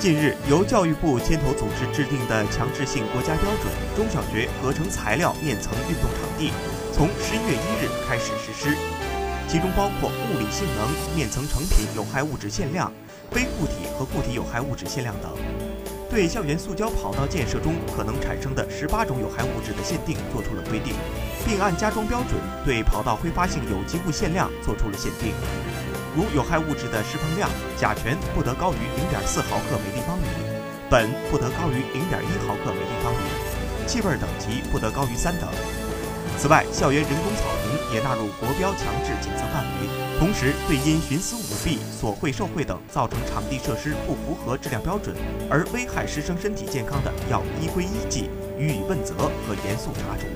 近日，由教育部牵头组织制定的强制性国家标准《中小学合成材料面层运动场地》从十一月一日开始实施，其中包括物理性能、面层成品有害物质限量、非固体和固体有害物质限量等，对校园塑胶跑道建设中可能产生的十八种有害物质的限定作出了规定，并按家装标准对跑道挥发性有机物限量作出了限定。如有害物质的释放量，甲醛不得高于零点四毫克每立方米，苯不得高于零点一毫克每立方米，气味等级不得高于三等。此外，校园人工草坪也纳入国标强制检测范围，同时对因徇私舞弊、索贿受贿等造成场地设施不符合质量标准而危害师生身体健康的，要依规依纪予以问责和严肃查处。